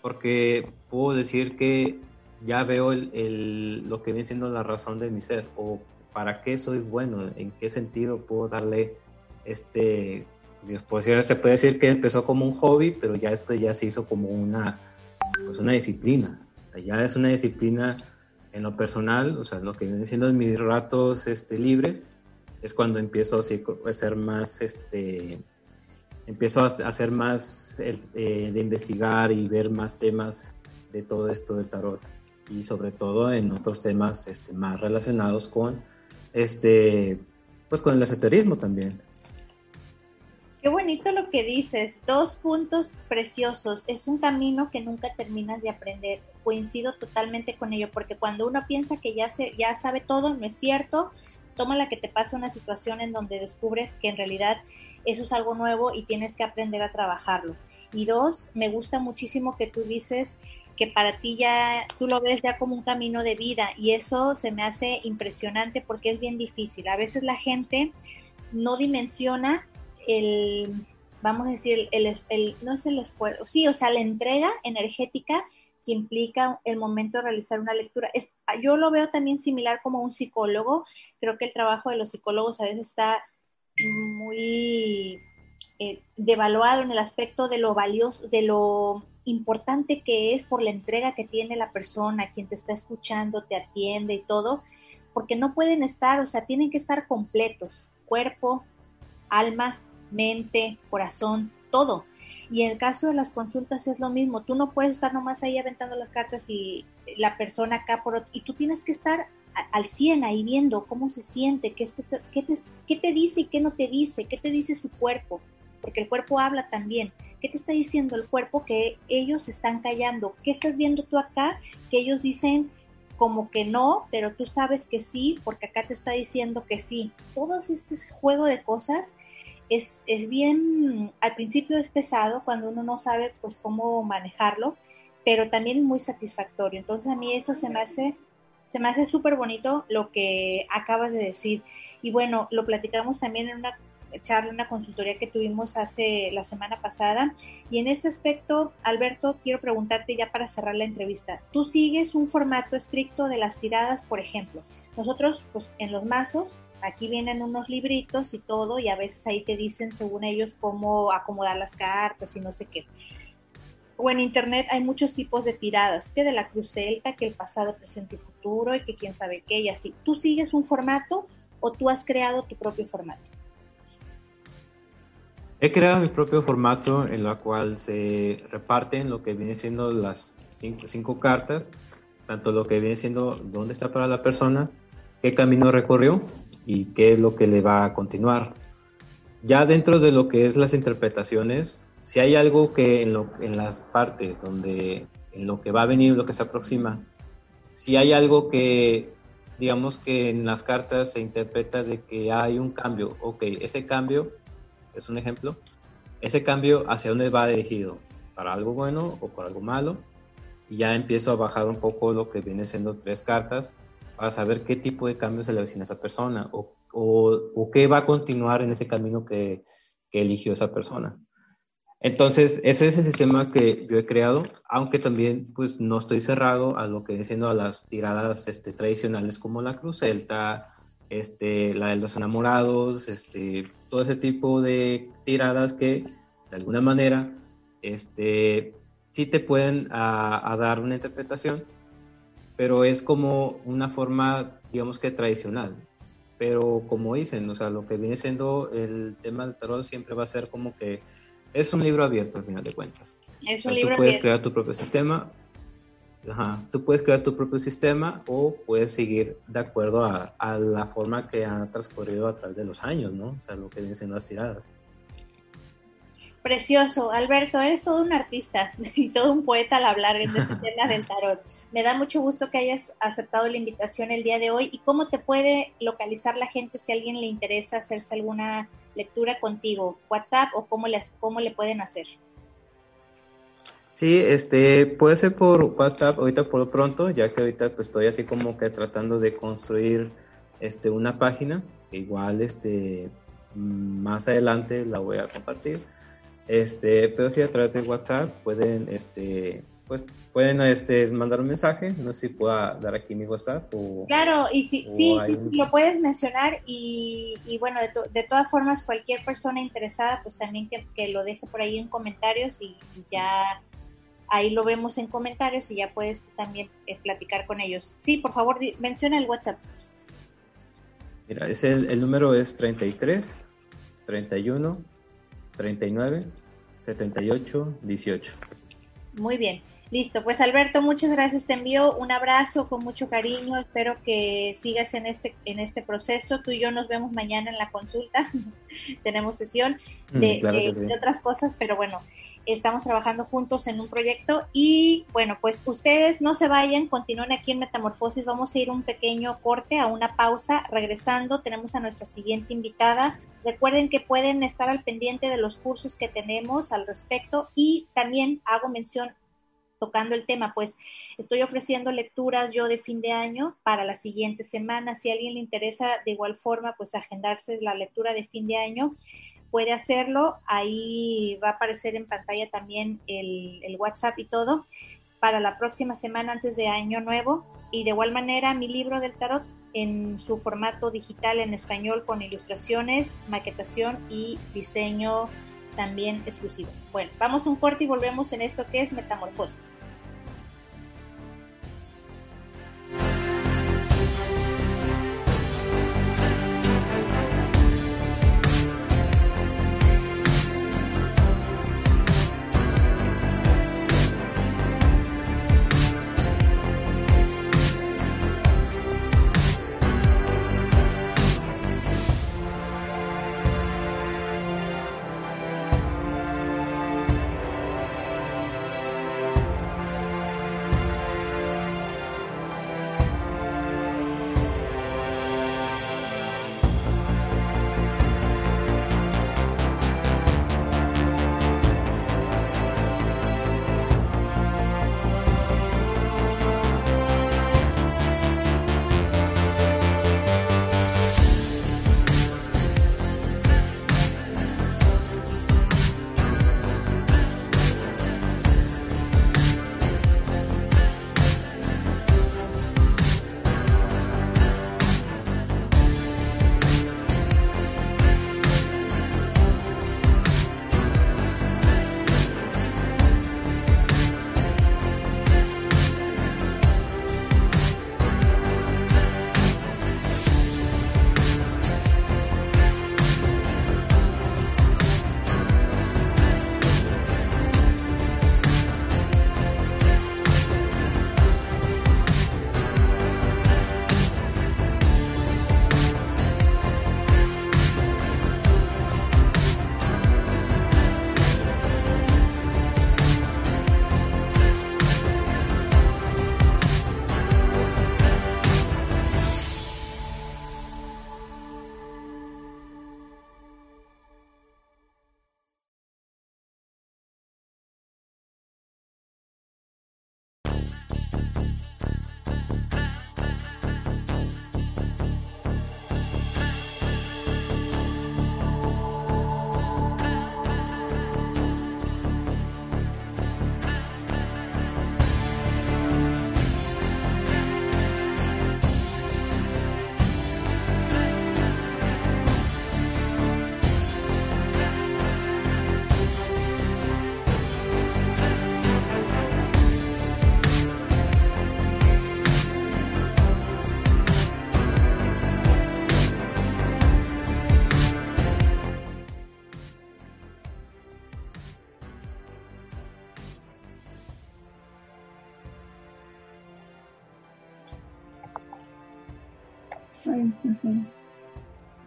porque puedo decir que ya veo el, lo que viene siendo la razón de mi ser, o para qué soy bueno, en qué sentido puedo darle este, pues se puede decir que empezó como un hobby, pero ya después ya se hizo como una, pues una disciplina. ya es una disciplina en lo personal, o sea, lo que viene siendo en mis ratos este, libres, es cuando empiezo a ser más, este, empiezo a hacer más eh, de investigar y ver más temas de todo esto del tarot. Y sobre todo en otros temas este, más relacionados con este pues con el esoterismo también. Qué bonito lo que dices, dos puntos preciosos, es un camino que nunca terminas de aprender, coincido totalmente con ello, porque cuando uno piensa que ya, se, ya sabe todo, no es cierto, toma la que te pasa una situación en donde descubres que en realidad eso es algo nuevo y tienes que aprender a trabajarlo. Y dos, me gusta muchísimo que tú dices que para ti ya, tú lo ves ya como un camino de vida y eso se me hace impresionante porque es bien difícil. A veces la gente no dimensiona el, vamos a decir, el, no es el esfuerzo, sí, o sea, la entrega energética que implica el momento de realizar una lectura. Es, yo lo veo también similar como un psicólogo. Creo que el trabajo de los psicólogos a veces está muy eh, devaluado en el aspecto de lo valioso, de lo importante que es por la entrega que tiene la persona, quien te está escuchando, te atiende y todo, porque no pueden estar, o sea, tienen que estar completos, cuerpo, alma, mente, corazón, todo. Y en el caso de las consultas es lo mismo, tú no puedes estar nomás ahí aventando las cartas y la persona acá por otro, y tú tienes que estar al 100 ahí viendo cómo se siente, qué, te, qué, te, qué te dice y qué no te dice, qué te dice su cuerpo, porque el cuerpo habla también. ¿Qué te está diciendo el cuerpo que ellos están callando? ¿Qué estás viendo tú acá que ellos dicen como que no, pero tú sabes que sí, porque acá te está diciendo que sí? Todo este juego de cosas es, bien, al principio es pesado cuando uno no sabe pues cómo manejarlo, pero también es muy satisfactorio. Entonces a mí esto se me hace se me hace súper bonito lo que acabas de decir. Y bueno, lo platicamos también en una charla, una consultoría que tuvimos hace la semana pasada. Y en este aspecto, Alberto, quiero preguntarte ya para cerrar la entrevista. ¿Tú sigues un formato estricto de las tiradas, por ejemplo? Nosotros, pues en los mazos, aquí vienen unos libritos y todo, y a veces ahí te dicen, según ellos, cómo acomodar las cartas y no sé qué. O en internet hay muchos tipos de tiradas, que de la cruz celta, que el pasado, presente y futuro, y que quién sabe qué, y así. ¿Tú sigues un formato o tú has creado tu propio formato? He creado mi propio formato en la cual se reparten lo que viene siendo las cinco, cinco cartas, tanto lo que viene siendo dónde está para la persona, qué camino recorrió y qué es lo que le va a continuar. Ya dentro de lo que es las interpretaciones, si hay algo que en, las partes donde en lo que va a venir, lo que se aproxima, si hay algo que digamos que en las cartas se interpreta de que hay un cambio, ok, ese cambio es un ejemplo, ese cambio hacia dónde va dirigido, para algo bueno o para algo malo, y ya empiezo a bajar un poco lo que viene siendo tres cartas para saber qué tipo de cambio se le avecina a esa persona o, qué va a continuar en ese camino que eligió esa persona. Entonces, ese es el sistema que yo he creado, aunque también pues no estoy cerrado a lo que viene siendo a las tiradas este, tradicionales como la cruz celta, este, la de los enamorados, este, todo ese tipo de tiradas que de alguna manera este, sí te pueden a, dar una interpretación, pero es como una forma, digamos que tradicional. Pero como dicen, o sea, lo que viene siendo el tema del tarot siempre va a ser como que es un libro abierto al final de cuentas. Es un libro tú puedes crear tu propio sistema. Ajá, tú puedes crear tu propio sistema o puedes seguir de acuerdo a, a, la forma que ha transcurrido a través de los años, ¿no? O sea, lo que vienen siendo las tiradas. Precioso, Alberto, eres todo un artista y todo un poeta al hablar de este tema del tarot. Me da mucho gusto que hayas aceptado la invitación el día de hoy y cómo te puede localizar la gente si a alguien le interesa hacerse alguna lectura contigo, WhatsApp o cómo, les, cómo le pueden hacer. Sí, este, puede ser por WhatsApp ahorita por lo pronto, ya que ahorita pues estoy así como que tratando de construir este, una página, igual este, más adelante la voy a compartir este, pero si a través de WhatsApp pueden, este, pues pueden este, mandar un mensaje, no sé si pueda dar aquí mi WhatsApp o... Claro, y si, sí, sí, lo puedes mencionar y, y bueno, de, de, todas formas cualquier persona interesada pues también que, que lo deje por ahí en comentarios y, y, ya ahí lo vemos en comentarios y ya puedes también eh, platicar con ellos. Sí, por favor, di, menciona el WhatsApp. Mira, es el, el número es 33 31 39 78 18. Muy bien. Listo, pues Alberto, muchas gracias. Te envío un abrazo con mucho cariño. Espero que sigas en este, en este proceso. Tú y yo nos vemos mañana en la consulta. Tenemos sesión mm, de, de, otras cosas, pero bueno, estamos trabajando juntos en un proyecto. Y bueno, pues ustedes no se vayan, continúen aquí en Metamorfosis. Vamos a ir un pequeño corte, a una pausa. Regresando, tenemos a nuestra siguiente invitada. Recuerden que pueden estar al pendiente de los cursos que tenemos al respecto y también hago mención tocando el tema, pues estoy ofreciendo lecturas yo de fin de año para la siguiente semana. Si a alguien le interesa de igual forma, pues agendarse la lectura de fin de año, puede hacerlo. Ahí va a aparecer en pantalla también el, el WhatsApp y todo para la próxima semana antes de Año Nuevo. Y de igual manera, mi libro del tarot en su formato digital en español con ilustraciones, maquetación y diseño también exclusivo. Bueno, vamos un corte y volvemos en esto que es Metamorfosis.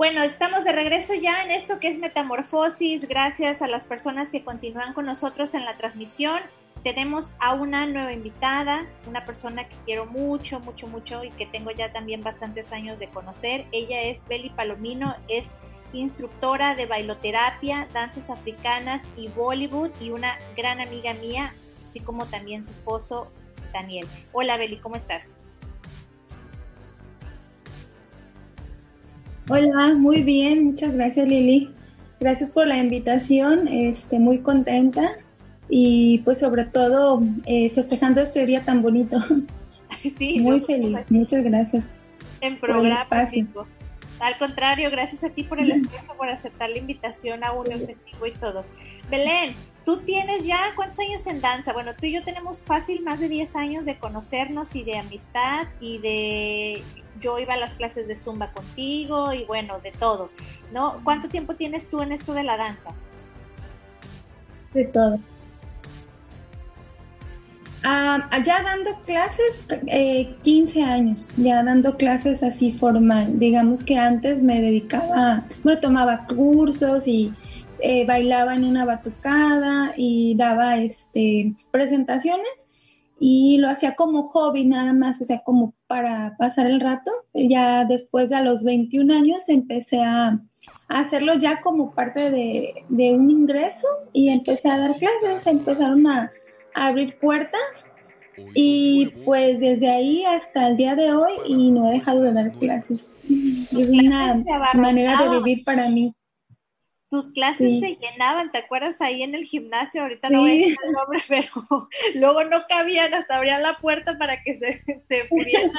Bueno, estamos de regreso ya en esto que es Metamorfosis. Gracias a las personas que continúan con nosotros en la transmisión. Tenemos a una nueva invitada, una persona que quiero mucho, mucho, mucho y que tengo ya también bastantes años de conocer. Ella es Beli Palomino, es instructora de bailoterapia, danzas africanas y Bollywood y una gran amiga mía, así como también su esposo Daniel. Hola Beli, ¿cómo estás? Hola, muy bien, muchas gracias Lili. Gracias por la invitación, este, muy contenta y pues sobre todo eh, festejando este día tan bonito. Sí, muy feliz, muchas gracias. En programa. Al contrario, gracias a ti por el esfuerzo, por aceptar la invitación a un efectivo y todo. Belén, tú tienes ya cuántos años en danza? Bueno, tú y yo tenemos fácil más de 10 años de conocernos y de amistad y de yo iba a las clases de zumba contigo y bueno, de todo, ¿no? ¿Cuánto tiempo tienes tú en esto de la danza? De todo. Ah, ya dando clases, eh, 15 años, ya dando clases así formal. Digamos que antes me dedicaba, bueno, tomaba cursos y eh, bailaba en una batucada y daba este, presentaciones y lo hacía como hobby nada más, o sea, como para pasar el rato. Ya después de a los 21 años empecé a, hacerlo ya como parte de, un ingreso y empecé a dar clases, empezaron a, abrir puertas y pues desde ahí hasta el día de hoy y no he dejado de dar clases. Es una manera de vivir para mí tus clases se llenaban, ¿te acuerdas ahí en el gimnasio? Ahorita no voy a decir el nombre, pero luego no cabían, hasta abrían la puerta para que se, se pudieran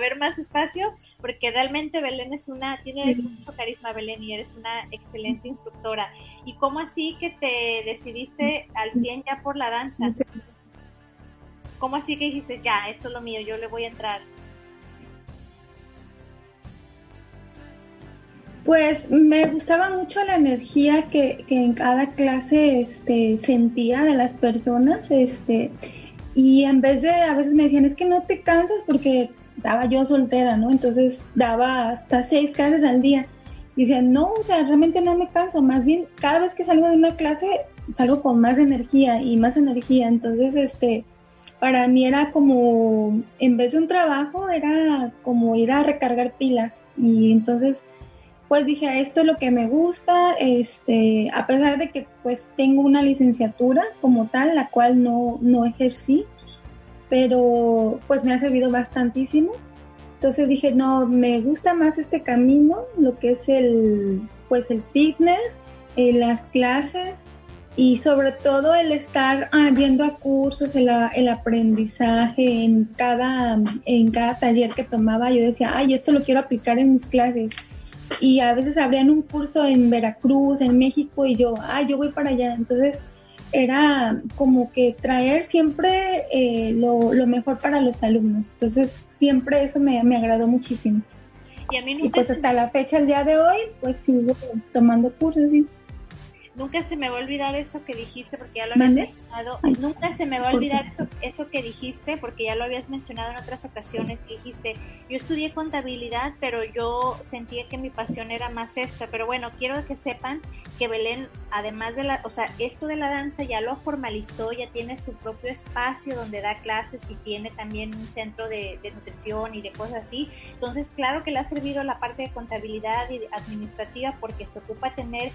ver más espacio, porque realmente Belén es una, tiene mucho carisma Belén y eres una excelente instructora. ¿Y cómo así que te decidiste al 100 ya por la danza? ¿Cómo así que dijiste, ya, esto es lo mío, yo le voy a entrar? Pues me gustaba mucho la energía que, en cada clase este, sentía de las personas, este, y en vez de, a veces me decían, es que no te cansas porque estaba yo soltera, ¿no? Entonces daba hasta seis clases al día. Y decían, no, o sea, realmente no me canso, más bien cada vez que salgo de una clase salgo con más energía y más energía. Entonces, este, para mí era como, en vez de un trabajo, era como ir a recargar pilas. Y entonces pues dije, esto es lo que me gusta, este, a pesar de que pues tengo una licenciatura como tal, la cual no, no ejercí, pero pues me ha servido bastantísimo. Entonces dije, no, me gusta más este camino, lo que es el, pues el fitness, eh, las clases y sobre todo el estar ah, yendo a cursos, el, el, aprendizaje en cada, en cada taller que tomaba, yo decía, ay, esto lo quiero aplicar en mis clases y a veces abrían un curso en Veracruz, en México y yo, ah, yo voy para allá. Entonces era como que traer siempre eh, lo, lo, mejor para los alumnos. Entonces siempre eso me, me agradó muchísimo. Y, a mí y pues hasta la fecha, el día de hoy, pues sigo tomando cursos. ¿sí? Nunca se me va a olvidar eso que dijiste, porque ya lo habías mencionado. Nunca se me va a olvidar eso, eso que dijiste, porque ya lo habías mencionado en otras ocasiones, que dijiste, yo estudié contabilidad, pero yo sentía que mi pasión era más esta. Pero bueno, quiero que sepan que Belén, además de la, o sea, esto de la danza ya lo formalizó, ya tiene su propio espacio donde da clases y tiene también un centro de, de nutrición y de cosas así. Entonces, claro que le ha servido la parte de contabilidad y administrativa porque se ocupa tener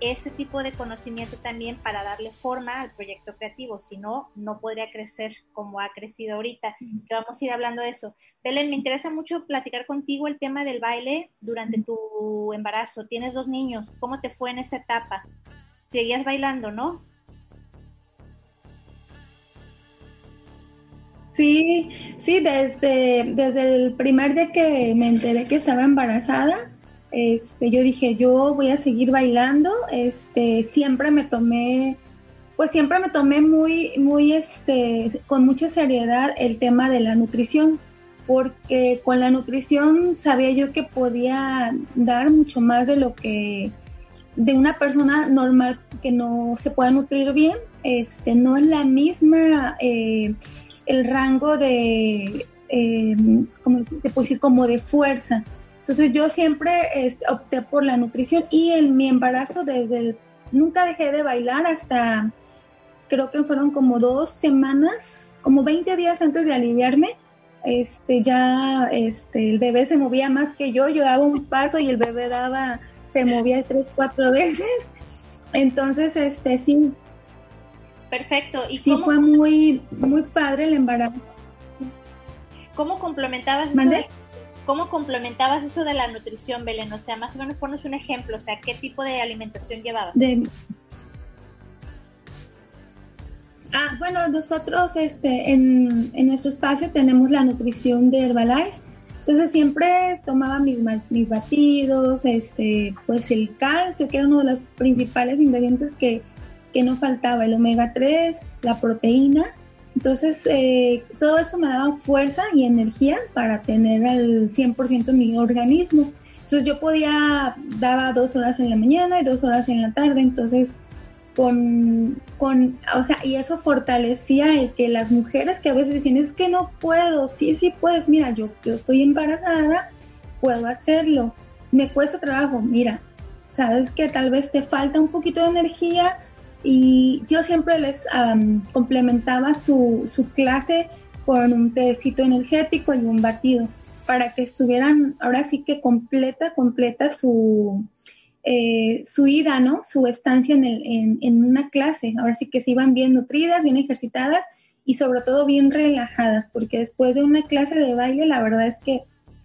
ese tipo de conocimiento también para darle forma al proyecto creativo, si no, no podría crecer como ha crecido ahorita, que vamos a ir hablando de eso. Belén, me interesa mucho platicar contigo el tema del baile durante tu embarazo. Tienes dos niños, ¿cómo te fue en esa etapa? Seguías bailando, ¿no? Sí, sí, desde, desde el primer día que me enteré que estaba embarazada, este, yo dije, yo voy a seguir bailando, este, siempre me tomé, pues siempre me tomé muy, muy, este, con mucha seriedad el tema de la nutrición, porque con la nutrición sabía yo que podía dar mucho más de lo que de una persona normal que no se pueda nutrir bien, este, no es la misma eh, el rango de, eh, como, de, como de fuerza. Entonces yo siempre este, opté por la nutrición y en mi embarazo desde el, nunca dejé de bailar hasta, creo que fueron como dos semanas, como 20 días antes de aliviarme, este, ya este, el bebé se movía más que yo, yo daba un paso y el bebé daba, se movía tres, cuatro veces. Entonces, este, sí. Perfecto. ¿Y sí, fue muy, muy padre el embarazo. ¿Cómo complementabas eso de, ¿Cómo complementabas eso de la nutrición, Belén? O sea, más o menos ponos un ejemplo, o sea, ¿qué tipo de alimentación llevabas? Ah, bueno, nosotros este, en, en, nuestro espacio tenemos la nutrición de Herbalife. Entonces siempre tomaba mis, mis batidos, este, pues el calcio, que era uno de los principales ingredientes que, que no faltaba, el omega 3, la proteína entonces, eh, todo eso me daba fuerza y energía para tener al 100% mi organismo. Entonces, yo podía, daba dos horas en la mañana y dos horas en la tarde. Entonces, con, con, o sea, y eso fortalecía el que las mujeres que a veces decían, es que no puedo, sí, sí puedes, mira, yo, yo estoy embarazada, puedo hacerlo, me cuesta trabajo, mira, sabes que tal vez te falta un poquito de energía, y yo siempre les complementaba su, su, clase con un tecito energético y un batido para que estuvieran ahora sí que completa, completa su, eh, su ida, ¿no? Su estancia en, el, en, una clase. Ahora sí que se iban bien nutridas, bien ejercitadas y sobre todo bien relajadas, porque después de una clase de baile, la verdad es que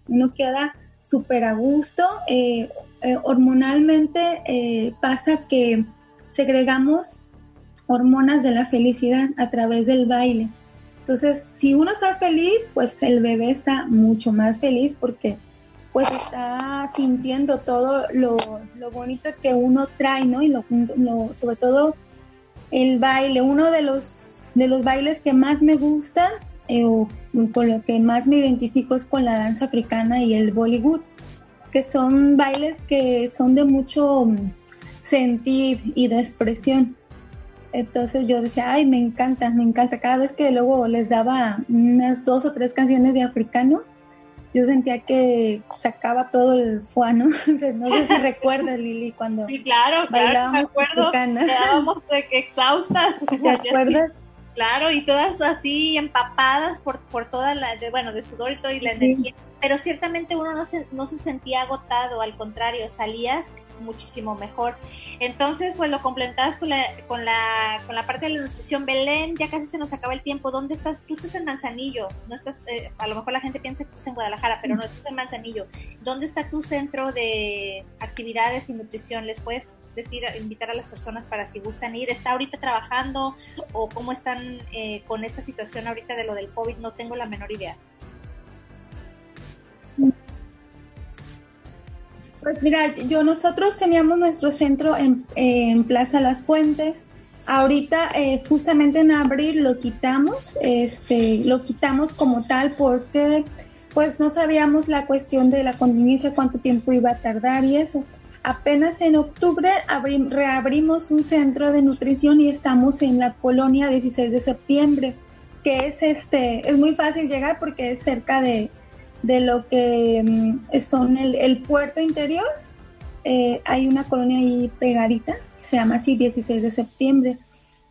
uno queda súper a gusto. Eh, eh, hormonalmente pasa que segregamos hormonas de la felicidad a través del baile. Entonces, si uno está feliz, pues el bebé está mucho más feliz porque pues está sintiendo todo lo, bonito que uno trae, ¿no? Y lo, sobre todo el baile, uno de los, de los bailes que más me gusta eh, o con lo que más me identifico es con la danza africana y el Bollywood, que son bailes que son de mucho sentir y de expresión. Entonces yo decía, ay, me encanta, me encanta. Cada vez que luego les daba unas dos o tres canciones de africano, yo sentía que sacaba todo el fuano. no sé si recuerdas, Lili, cuando sí, claro, claro, me acuerdo, quedábamos exhaustas. ¿Te acuerdas? Claro, y todas así empapadas por, por toda la, de, bueno, de sudor y todo y la energía. Pero ciertamente uno no se, no se sentía agotado, al contrario, salías muchísimo mejor. Entonces, pues lo complementabas con la, con la, con la parte de la nutrición. Belén, ya casi se nos acaba el tiempo. ¿Dónde estás? Tú estás en Manzanillo. No estás, eh, a lo mejor la gente piensa que estás en Guadalajara, pero no, estás en Manzanillo. ¿Dónde está tu centro de actividades y nutrición? ¿Les puedes decir, invitar a las personas para si gustan ir? ¿Está ahorita trabajando o cómo están eh, con esta situación ahorita de lo del COVID? No tengo la menor idea. Pues mira, yo nosotros teníamos nuestro centro en, Plaza Las Fuentes. Ahorita, eh, justamente en abril lo quitamos, este, lo quitamos como tal porque pues no sabíamos la cuestión de la contingencia, cuánto tiempo iba a tardar y eso. Apenas en octubre reabrimos un centro de nutrición y estamos en la colonia 16 de septiembre, que es este, es muy fácil llegar porque es cerca de, de lo que mm, son el, puerto interior. Eh, hay una colonia ahí pegadita, que se llama así 16 de septiembre.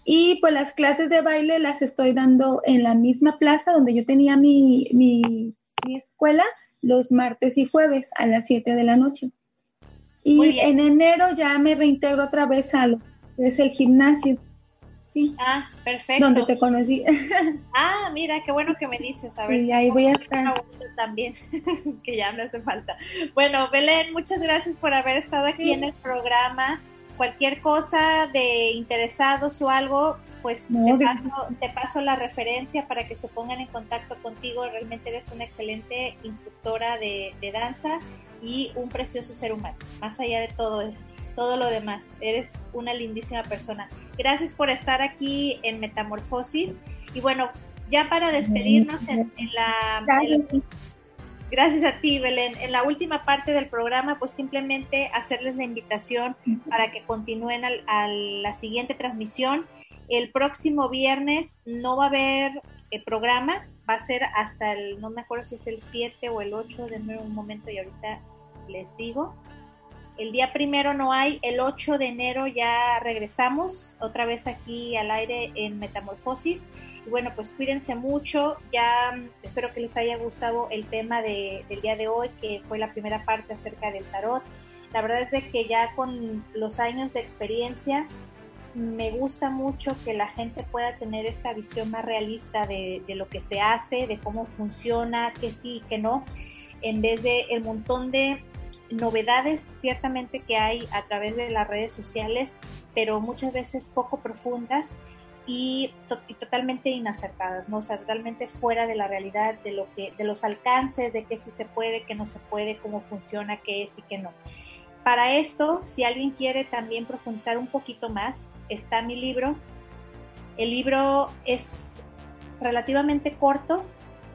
Y pues las clases de baile las estoy dando en la misma plaza donde yo tenía mi, mi, escuela los martes y jueves a las 7 de la noche. Y en enero ya me reintegro otra vez a lo que es el gimnasio. Sí. Ah, perfecto. Donde te conocí. Ah, mira, qué bueno que me dices. A ver, sí, ahí voy a estar. También, que ya me hace falta. Bueno, Belén, muchas gracias por haber estado aquí en el programa. Cualquier cosa de interesados o algo, pues te, paso, te, paso, la referencia para que se pongan en contacto contigo. Realmente eres una excelente instructora de, de danza y un precioso ser humano, más allá de todo eso todo lo demás. Eres una lindísima persona. Gracias por estar aquí en Metamorfosis. Y bueno, ya para despedirnos en, la, Gracias a ti, Belén. En la última parte del programa, pues simplemente hacerles la invitación para que continúen a la siguiente transmisión. El próximo viernes no va a haber el eh, programa, va a ser hasta el, no me acuerdo si es el 7 o el 8, de nuevo un momento y ahorita les digo. El día primero no hay, el 8 de enero ya regresamos otra vez aquí al aire en Metamorfosis. Y bueno, pues cuídense mucho. Ya mm, espero que les haya gustado el tema del día de hoy, que fue la primera parte acerca del tarot. La verdad es de que ya con los años de experiencia me gusta mucho que la gente pueda tener esta visión más realista de, de lo que se hace, de cómo funciona, que sí, que no, en vez de el montón de novedades ciertamente que hay a través de las redes sociales, pero muchas veces poco profundas y, totalmente inacertadas, ¿no? O sea, totalmente fuera de la realidad, de lo que, de los alcances, de qué sí se puede, qué no se puede, cómo funciona, qué es y qué no. Para esto, si alguien quiere también profundizar un poquito más, está mi libro. El libro es relativamente corto,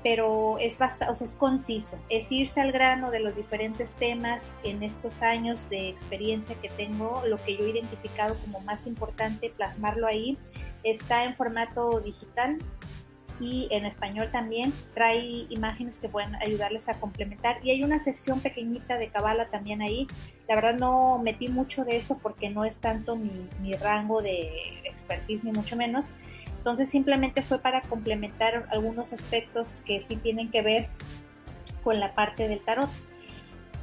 pero es bastante, o sea, es conciso, es irse al grano de los diferentes temas en estos años de experiencia que tengo, lo que yo he identificado como más importante, plasmarlo ahí. Está en formato digital y en español también, trae imágenes que pueden ayudarles a complementar y hay una sección pequeñita de cabala también ahí. La verdad no metí mucho de eso porque no es tanto mi, mi rango de expertise ni mucho menos, entonces simplemente fue para complementar algunos aspectos que sí tienen que ver con la parte del tarot.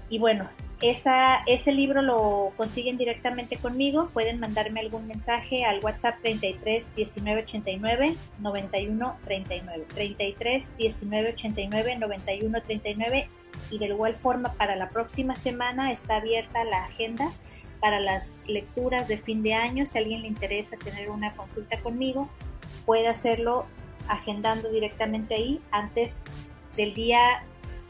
Y bueno, esa, ese libro lo consiguen directamente conmigo. Pueden mandarme algún mensaje al WhatsApp 33 19 89 91 39. 33 19 89 91 39. Y de igual forma, para la próxima semana está abierta la agenda para las lecturas de fin de año. Si a alguien le interesa tener una consulta conmigo, puede hacerlo agendando directamente ahí antes del día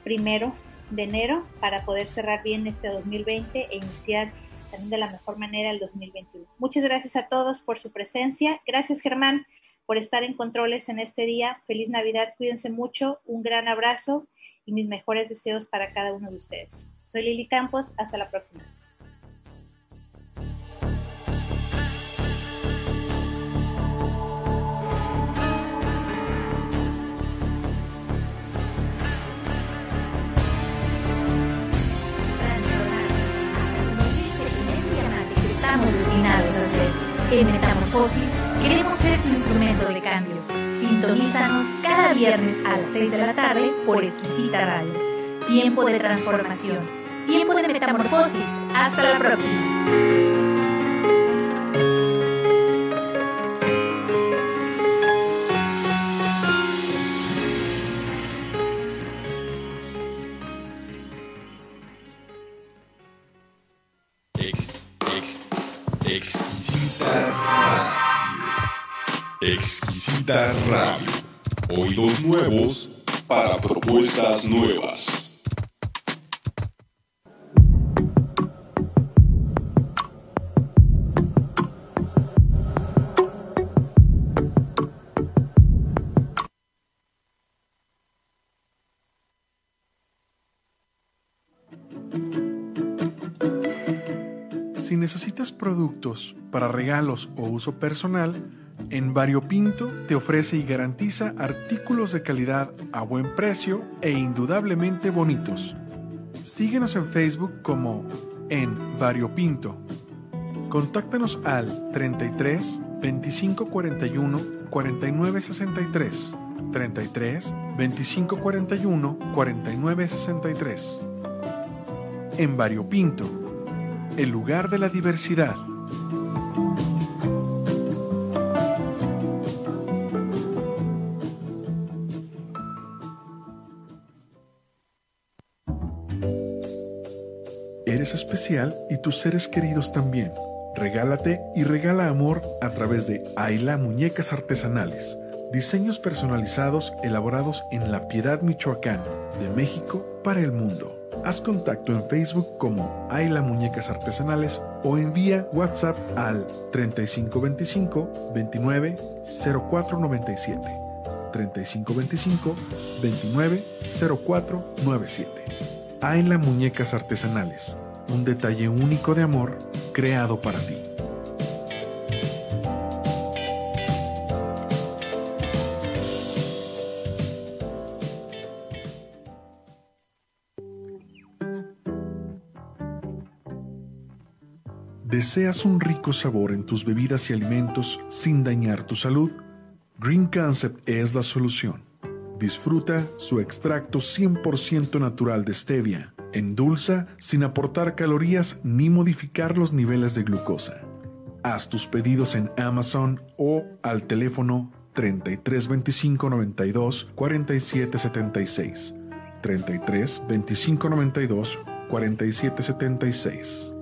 primero de enero para poder cerrar bien este 2020 e iniciar también de la mejor manera el 2021. Muchas gracias a todos por su presencia. Gracias Germán por estar en controles en este día. Feliz Navidad, cuídense mucho, un gran abrazo y mis mejores deseos para cada uno de ustedes. Soy Lili Campos, hasta la próxima. En Metamorfosis queremos ser tu instrumento de cambio. Sintonízanos cada viernes a las 6 de la tarde por Exquisita Radio. Tiempo de transformación. Tiempo de metamorfosis. Hasta la próxima. Exquisita Radio. Oídos nuevos para propuestas nuevas. Si necesitas productos para regalos o uso personal, en Variopinto te ofrece y garantiza artículos de calidad a buen precio e indudablemente bonitos. Síguenos en Facebook como en Variopinto. Contáctanos al 33 25 41 49 63. 33 25 41 49 63. En Variopinto, el lugar de la diversidad. Y tus seres queridos también. Regálate y regala amor a través de Ayla Muñecas Artesanales. Diseños personalizados elaborados en La Piedad, Michoacán, de México para el mundo. Haz contacto en Facebook como Ayla Muñecas Artesanales o envía WhatsApp al 3525 29 0497. 3525 29 0497. Ayla Muñecas Artesanales un detalle único de amor creado para ti. ¿Deseas un rico sabor en tus bebidas y alimentos sin dañar tu salud? Green Concept es la solución. Disfruta su extracto 100% natural de stevia, endulza sin aportar calorías ni modificar los niveles de glucosa. Haz tus pedidos en Amazon o al teléfono 33 25 92 47 76. 33 25 92 47 76.